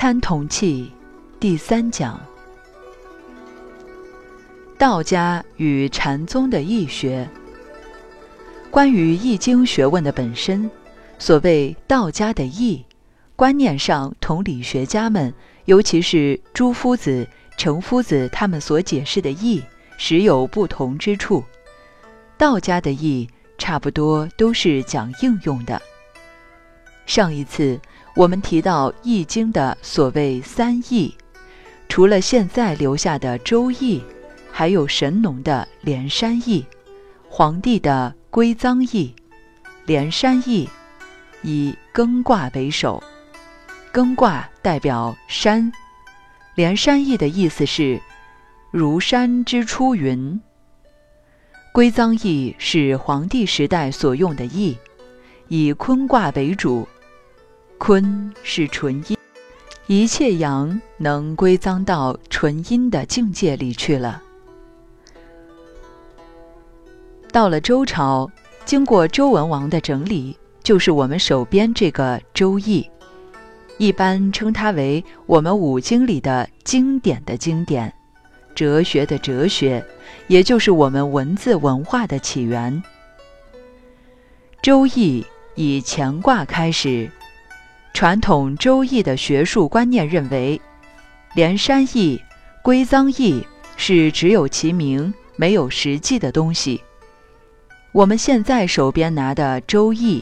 参同契第三讲：道家与禅宗的易学。关于易经学问的本身，所谓道家的易，观念上同理学家们，尤其是朱夫子、程夫子他们所解释的易，实有不同之处。道家的易，差不多都是讲应用的。上一次我们提到《易经》的所谓三易，除了现在留下的《周易》，还有神农的《连山易》，黄帝的《归臧易》。连山易以艮卦为首，艮卦代表山。连山易的意思是如山之出云。归臧易是黄帝时代所用的易，以坤卦为主。坤是纯阴，一切阳能归脏到纯阴的境界里去了。到了周朝，经过周文王的整理，就是我们手边这个《周易》，一般称它为我们五经里的经典的经典，哲学的哲学，也就是我们文字文化的起源。《周易》以乾卦开始。传统《周易》的学术观念认为，连山易、归臧易是只有其名，没有实际的东西。我们现在手边拿的《周易》，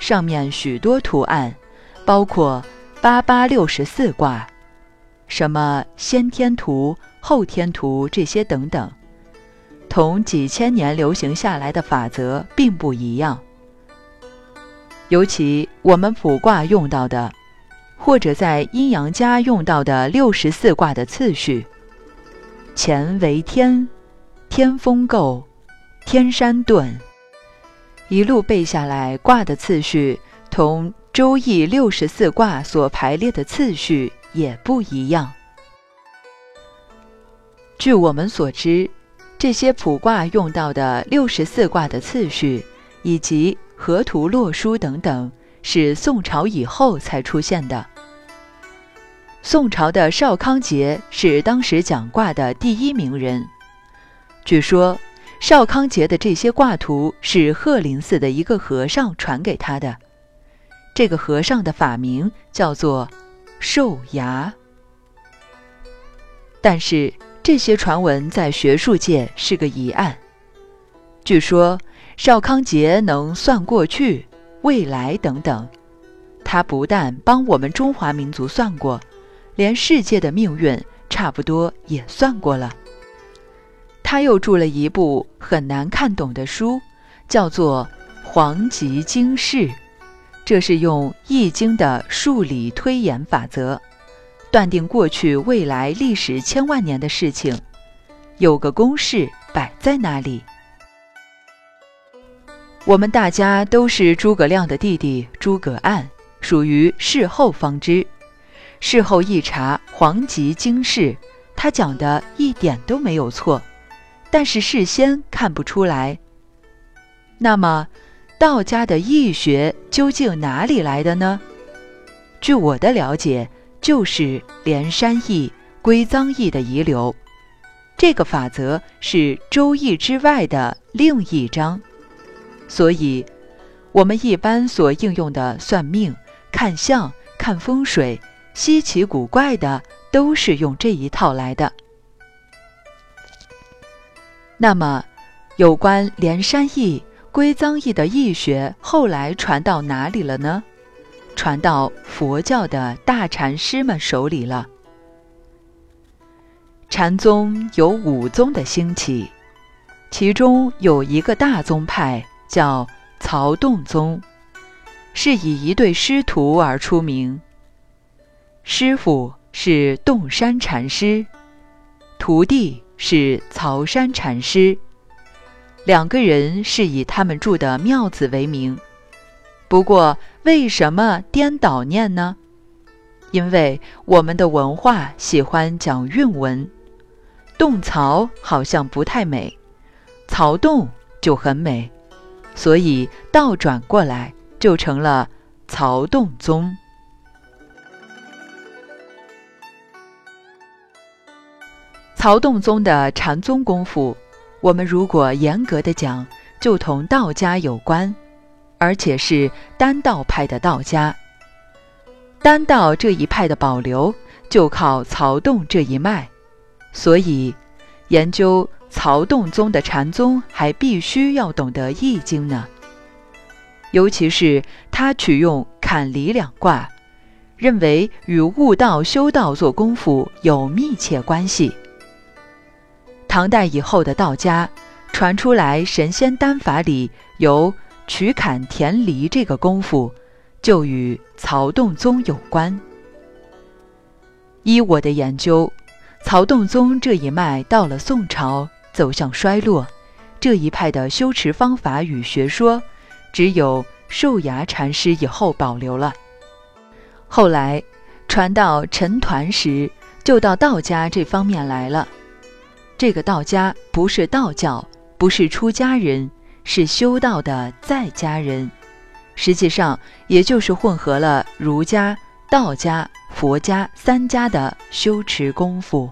上面许多图案，包括八八六十四卦，什么先天图、后天图这些等等，同几千年流行下来的法则并不一样。尤其我们卜卦用到的，或者在阴阳家用到的六十四卦的次序，乾为天，天风姤，天山遁，一路背下来，卦的次序同《周易》六十四卦所排列的次序也不一样。据我们所知，这些卜卦用到的六十四卦的次序，以及河图洛书等等是宋朝以后才出现的。宋朝的邵康节是当时讲卦的第一名人。据说邵康节的这些卦图是鹤林寺的一个和尚传给他的。这个和尚的法名叫做寿牙。但是这些传闻在学术界是个疑案。据说。邵康节能算过去、未来等等，他不但帮我们中华民族算过，连世界的命运差不多也算过了。他又著了一部很难看懂的书，叫做《黄极经世》，这是用《易经》的数理推演法则，断定过去、未来历史千万年的事情，有个公式摆在那里。我们大家都是诸葛亮的弟弟诸葛岸，属于事后方知。事后一查，《黄极经世》，他讲的一点都没有错，但是事先看不出来。那么，道家的易学究竟哪里来的呢？据我的了解，就是连山易、归臧易的遗留。这个法则是《周易》之外的另一章。所以，我们一般所应用的算命、看相、看风水，稀奇古怪的都是用这一套来的。那么，有关连山易、归藏易的易学，后来传到哪里了呢？传到佛教的大禅师们手里了。禅宗有五宗的兴起，其中有一个大宗派。叫曹洞宗，是以一对师徒而出名。师傅是洞山禅师，徒弟是曹山禅师，两个人是以他们住的庙子为名。不过，为什么颠倒念呢？因为我们的文化喜欢讲韵文，洞曹好像不太美，曹洞就很美。所以倒转过来就成了曹洞宗。曹洞宗的禅宗功夫，我们如果严格的讲，就同道家有关，而且是丹道派的道家。丹道这一派的保留就靠曹洞这一脉，所以研究。曹洞宗的禅宗，还必须要懂得易经呢。尤其是他取用坎离两卦，认为与悟道修道做功夫有密切关系。唐代以后的道家传出来神仙丹法里有取坎填离这个功夫，就与曹洞宗有关。依我的研究，曹洞宗这一脉到了宋朝走向衰落，这一派的修持方法与学说。只有寿牙禅师以后保留了。后来传到陈抟时，就到道家这方面来了。这个道家不是道教，不是出家人，是修道的在家人。实际上，也就是混合了儒家、道家、佛家三家的修持功夫。